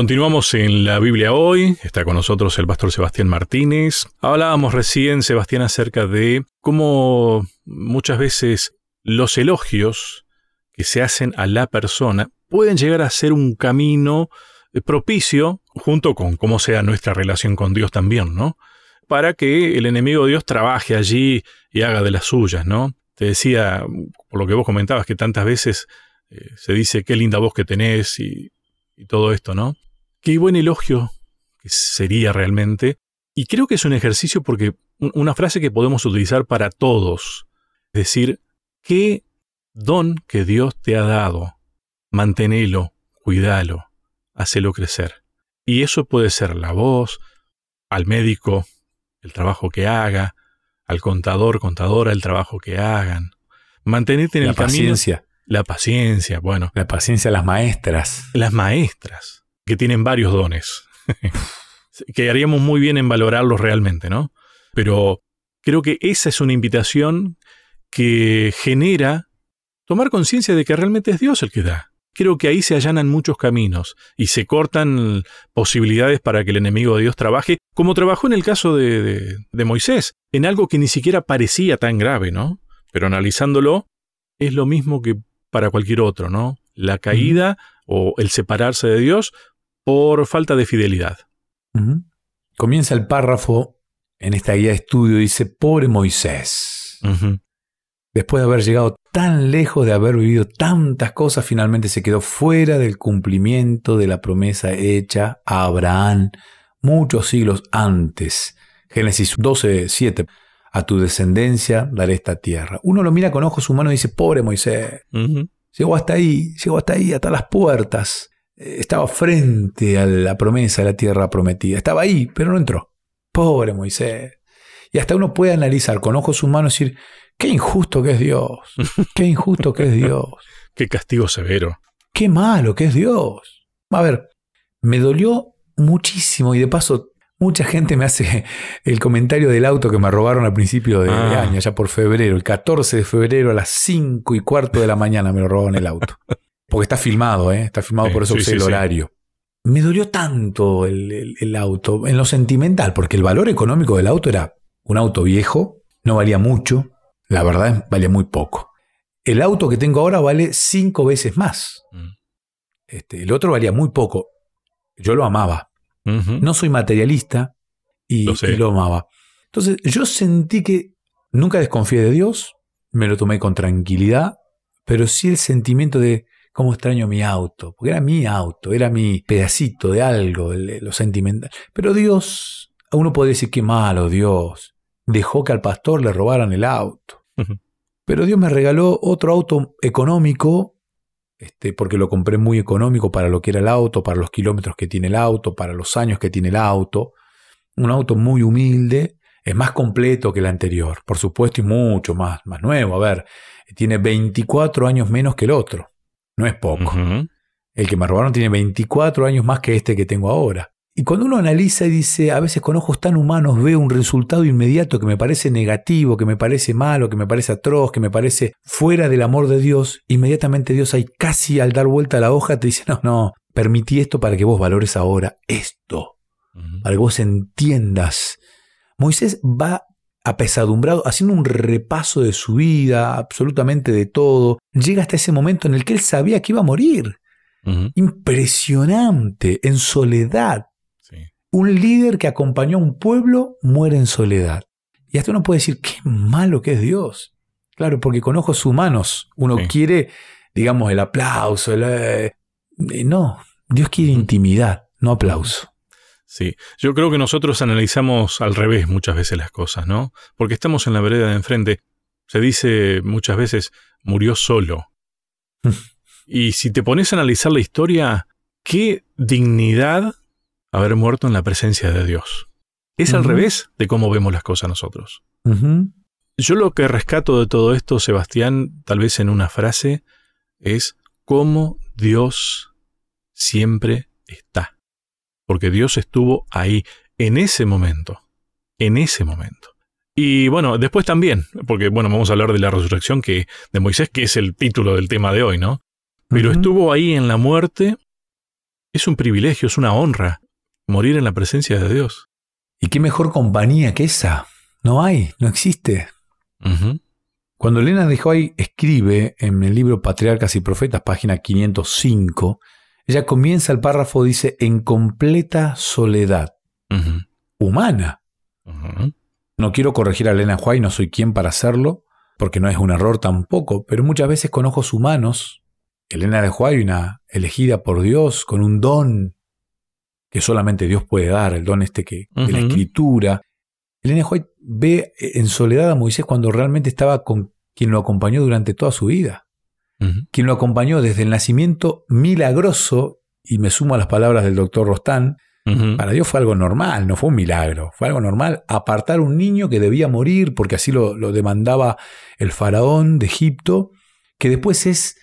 Continuamos en la Biblia hoy, está con nosotros el pastor Sebastián Martínez. Hablábamos recién, Sebastián, acerca de cómo muchas veces los elogios que se hacen a la persona pueden llegar a ser un camino eh, propicio, junto con cómo sea nuestra relación con Dios también, ¿no? Para que el enemigo de Dios trabaje allí y haga de las suyas, ¿no? Te decía, por lo que vos comentabas, que tantas veces eh, se dice qué linda voz que tenés y y todo esto, ¿no? Qué buen elogio que sería realmente. Y creo que es un ejercicio porque una frase que podemos utilizar para todos. Es decir, qué don que Dios te ha dado. Manténelo, cuídalo, hacelo crecer. Y eso puede ser la voz, al médico, el trabajo que haga, al contador, contadora, el trabajo que hagan. Mantenerte en la el paciencia. La paciencia, bueno. La paciencia las maestras. Las maestras, que tienen varios dones. que haríamos muy bien en valorarlos realmente, ¿no? Pero creo que esa es una invitación que genera tomar conciencia de que realmente es Dios el que da. Creo que ahí se allanan muchos caminos y se cortan posibilidades para que el enemigo de Dios trabaje, como trabajó en el caso de, de, de Moisés, en algo que ni siquiera parecía tan grave, ¿no? Pero analizándolo, es lo mismo que para cualquier otro, ¿no? La caída o el separarse de Dios por falta de fidelidad. Comienza el párrafo en esta guía de estudio, dice, pobre Moisés. Después de haber llegado tan lejos, de haber vivido tantas cosas, finalmente se quedó fuera del cumplimiento de la promesa hecha a Abraham muchos siglos antes. Génesis 12, 7 a tu descendencia daré esta tierra. Uno lo mira con ojos humanos y dice, pobre Moisés, llegó hasta ahí, llegó hasta ahí, hasta las puertas, estaba frente a la promesa de la tierra prometida, estaba ahí, pero no entró. Pobre Moisés. Y hasta uno puede analizar con ojos humanos y decir, qué injusto que es Dios, qué injusto que es Dios. qué castigo severo. Qué malo que es Dios. A ver, me dolió muchísimo y de paso Mucha gente me hace el comentario del auto que me robaron al principio de Ah. año, ya por febrero. El 14 de febrero a las 5 y cuarto de la mañana me lo robaron el auto. Porque está filmado, ¿eh? Está filmado, Sí, por eso sí, usé sí, el horario. Me dolió tanto el, el- el auto, en lo sentimental, porque el valor económico del auto era un auto viejo, no valía mucho, la verdad valía muy poco. El auto que tengo ahora vale cinco veces más. Mm. Este, el otro valía muy poco. Yo lo amaba. No soy materialista y Lo y lo amaba. Entonces yo sentí que nunca desconfié de Dios, me lo tomé con tranquilidad, pero sí el sentimiento de cómo extraño mi auto, porque era mi auto, era mi pedacito de algo, el- lo sentimental. Pero Dios, a uno puede decir qué malo Dios, dejó que al pastor le robaran el auto. Pero Dios me regaló otro auto económico, este, porque lo compré muy económico para lo que era el auto, para los kilómetros que tiene el auto, para los años que tiene el auto. Un auto muy humilde, es más completo que el anterior, por supuesto, y mucho más, más nuevo. A ver, tiene 24 años menos que el otro. No es poco. El que me robaron tiene 24 años más que este que tengo ahora. Y cuando uno analiza y dice, a veces con ojos tan humanos veo un resultado inmediato que me parece negativo, que me parece malo, que me parece atroz, que me parece fuera del amor de Dios, inmediatamente Dios ahí casi al dar vuelta a la hoja te dice, no, no, permití esto para que vos valores ahora esto, para que vos entiendas. Moisés va apesadumbrado, haciendo un repaso de su vida, absolutamente de todo. Llega hasta ese momento en el que él sabía que iba a morir. Impresionante, en soledad. Sí. Un líder que acompañó a un pueblo muere en soledad. Y hasta uno puede decir, qué malo que es Dios. Claro, porque con ojos humanos uno Sí. quiere, digamos, el aplauso. el, eh, no, Dios quiere intimidad, no aplauso. Sí, yo creo que nosotros analizamos al revés muchas veces las cosas, ¿no? Porque estamos en la vereda de enfrente. Se dice muchas veces, murió solo. y si te pones a analizar la historia, qué dignidad haber muerto en la presencia de Dios. Es al revés de cómo vemos las cosas nosotros. Yo lo que rescato de todo esto, Sebastián, tal vez en una frase, es cómo Dios siempre está. Porque Dios estuvo ahí, en ese momento, en ese momento. Y bueno, después también, porque bueno, vamos a hablar de la resurrección que, de Moisés, que es el título del tema de hoy, ¿no? Pero estuvo ahí en la muerte Es un privilegio, es una honra morir en la presencia de Dios. ¿Y qué mejor compañía que esa? No hay, no existe. Cuando Elena de White escribe en el libro Patriarcas y Profetas, página 505, ella comienza el párrafo, dice, en completa soledad humana. No quiero corregir a Elena White, no soy quien para hacerlo, porque no es un error tampoco, pero muchas veces con ojos humanos, Elena de White, una elegida por Dios, con un don que solamente Dios puede dar, el don este que, de la escritura, Elena White ve en soledad a Moisés cuando realmente estaba con quien lo acompañó durante toda su vida. Quien lo acompañó desde el nacimiento milagroso, y me sumo a las palabras del doctor Rostán, para Dios fue algo normal, no fue un milagro, fue algo normal apartar un niño que debía morir porque así lo, lo demandaba el faraón de Egipto, que después es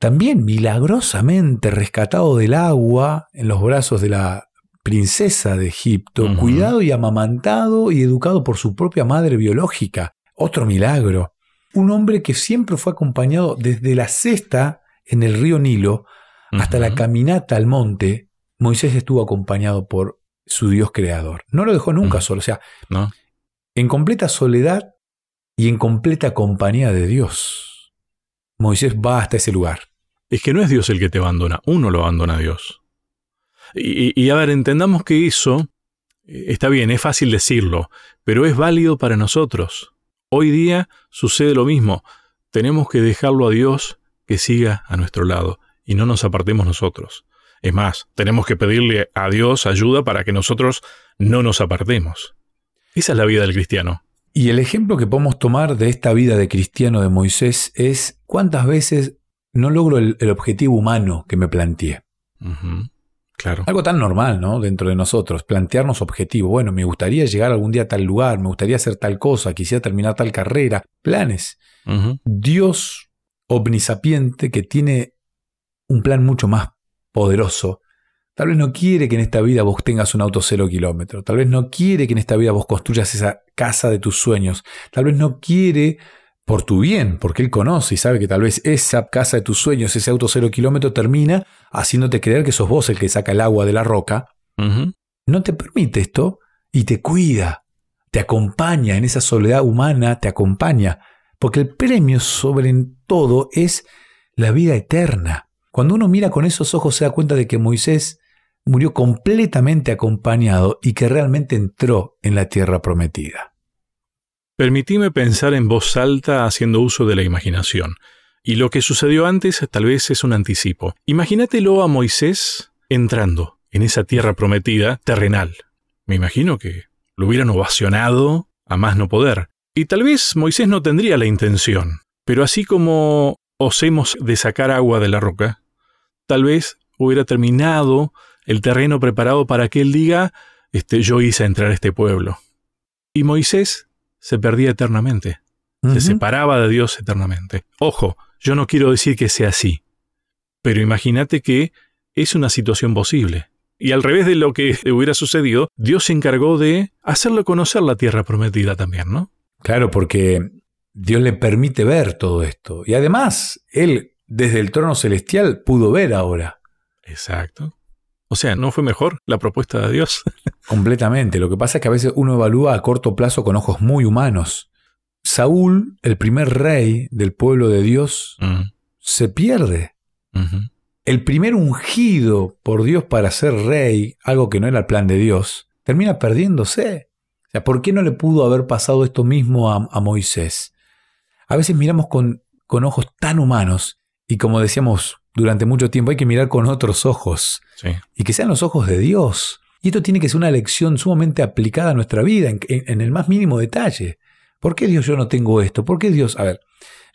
también milagrosamente rescatado del agua en los brazos de la princesa de Egipto, cuidado y amamantado y educado por su propia madre biológica. Otro milagro. Un hombre que siempre fue acompañado desde la cesta en el río Nilo hasta la caminata al monte. Moisés estuvo acompañado por su Dios creador. No lo dejó nunca solo, o sea, en completa soledad y en completa compañía de Dios. Moisés va hasta ese lugar. Es que no es Dios el que te abandona, uno lo abandona a Dios. Y, a ver, entendamos que eso eh, está bien, es fácil decirlo, pero es válido para nosotros. Hoy día sucede lo mismo. Tenemos que dejarlo a Dios que siga a nuestro lado y no nos apartemos nosotros. Es más, tenemos que pedirle a Dios ayuda para que nosotros no nos apartemos. Esa es la vida del cristiano. Y el ejemplo que podemos tomar de esta vida de cristiano de Moisés es cuántas veces no logro el, objetivo humano que me planteé. Claro. Algo tan normal, ¿no? Dentro de nosotros, plantearnos objetivos. Bueno, me gustaría llegar algún día a tal lugar, me gustaría hacer tal cosa, quisiera terminar tal carrera. Planes. Dios omnisapiente que tiene un plan mucho más poderoso. Tal vez no quiere que en esta vida vos tengas un auto cero kilómetro. Tal vez no quiere que en esta vida vos construyas esa casa de tus sueños. Tal vez no quiere por tu bien, porque Él conoce y sabe que tal vez esa casa de tus sueños, ese auto cero kilómetro, termina haciéndote creer que sos vos el que saca el agua de la roca. No te permite esto y te cuida, te acompaña en esa soledad humana, te acompaña, porque el premio sobre todo es la vida eterna. Cuando uno mira con esos ojos se da cuenta de que Moisés murió completamente acompañado y que realmente entró en la tierra prometida. Permitíme pensar en voz alta haciendo uso de la imaginación. Y lo que sucedió antes tal vez es un anticipo. Imagínatelo a Moisés entrando en esa tierra prometida terrenal. Me imagino que lo hubieran ovacionado a más no poder. Y tal vez Moisés no tendría la intención. Pero así como osemos de sacar agua de la roca, tal vez hubiera terminado el terreno preparado para que él diga, este, yo hice entrar a este pueblo. Y Moisés se perdía eternamente. Se separaba de Dios eternamente. Ojo, yo no quiero decir que sea así, pero imagínate que es una situación posible. Y al revés de lo que hubiera sucedido, Dios se encargó de hacerlo conocer la tierra prometida también, ¿no? Claro, porque Dios le permite ver todo esto. Y además, Él desde el trono celestial pudo ver ahora. Exacto. O sea, ¿no fue mejor la propuesta de Dios? Completamente. Lo que pasa es que a veces uno evalúa a corto plazo con ojos muy humanos. Saúl, el primer rey del pueblo de Dios, mm. se pierde. El primer ungido por Dios para ser rey, algo que no era el plan de Dios, termina perdiéndose. O sea, ¿por qué no le pudo haber pasado esto mismo a, a Moisés? A veces miramos con, con ojos tan humanos y como decíamos durante mucho tiempo, hay que mirar con otros ojos. Y que sean los ojos de Dios. Y esto tiene que ser una lección sumamente aplicada a nuestra vida, en, el más mínimo detalle. ¿Por qué Dios yo no tengo esto? ¿Por qué Dios? A ver,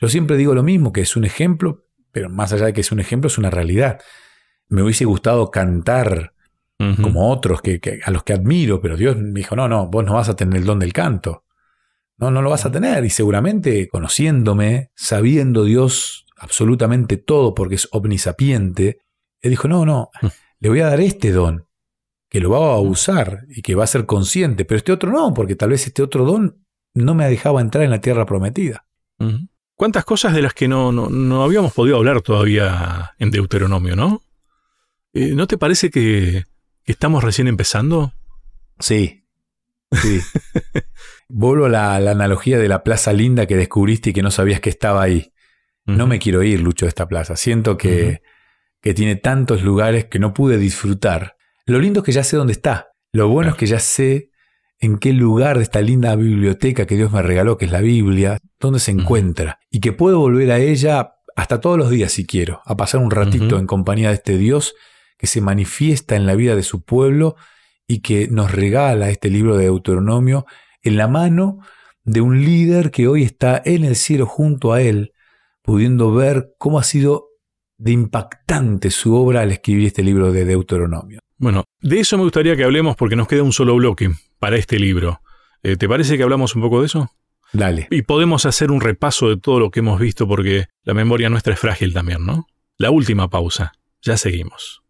yo siempre digo lo mismo, que es un ejemplo, pero más allá de que es un ejemplo, es una realidad. Me hubiese gustado cantar como otros que, a los que admiro, pero Dios me dijo, no, no, vos no vas a tener el don del canto. No, no lo vas a tener. Y seguramente conociéndome, sabiendo Dios absolutamente todo porque es omnisapiente, él dijo, no, no, mm. le voy a dar este don, que lo va a mm. usar y que va a ser consciente, pero este otro no, porque tal vez este otro don no me dejaba entrar en la tierra prometida. ¿Cuántas cosas de las que no, no, habíamos podido hablar todavía en Deuteronomio, no? Eh, ¿No te parece que, estamos recién empezando? Sí. Sí. Vuelvo a la, analogía de la plaza linda que descubriste y que no sabías que estaba ahí. No me quiero ir, Lucho, de esta plaza. Siento que, que tiene tantos lugares que no pude disfrutar. Lo lindo es que ya sé dónde está. Lo bueno es que ya sé en qué lugar de esta linda biblioteca que Dios me regaló, que es la Biblia, dónde se encuentra. Y que puedo volver a ella hasta todos los días si quiero, a pasar un ratito en compañía de este Dios que se manifiesta en la vida de su pueblo y que nos regala este libro de Deuteronomio en la mano de un líder que hoy está en el cielo junto a él, pudiendo ver cómo ha sido de impactante su obra al escribir este libro de Deuteronomio. Bueno, de eso me gustaría que hablemos porque nos queda un solo bloque para este libro. Eh, ¿Te parece que hablamos un poco de eso? Dale. Y podemos hacer un repaso de todo lo que hemos visto porque la memoria nuestra es frágil también, ¿no? La última pausa. Ya seguimos.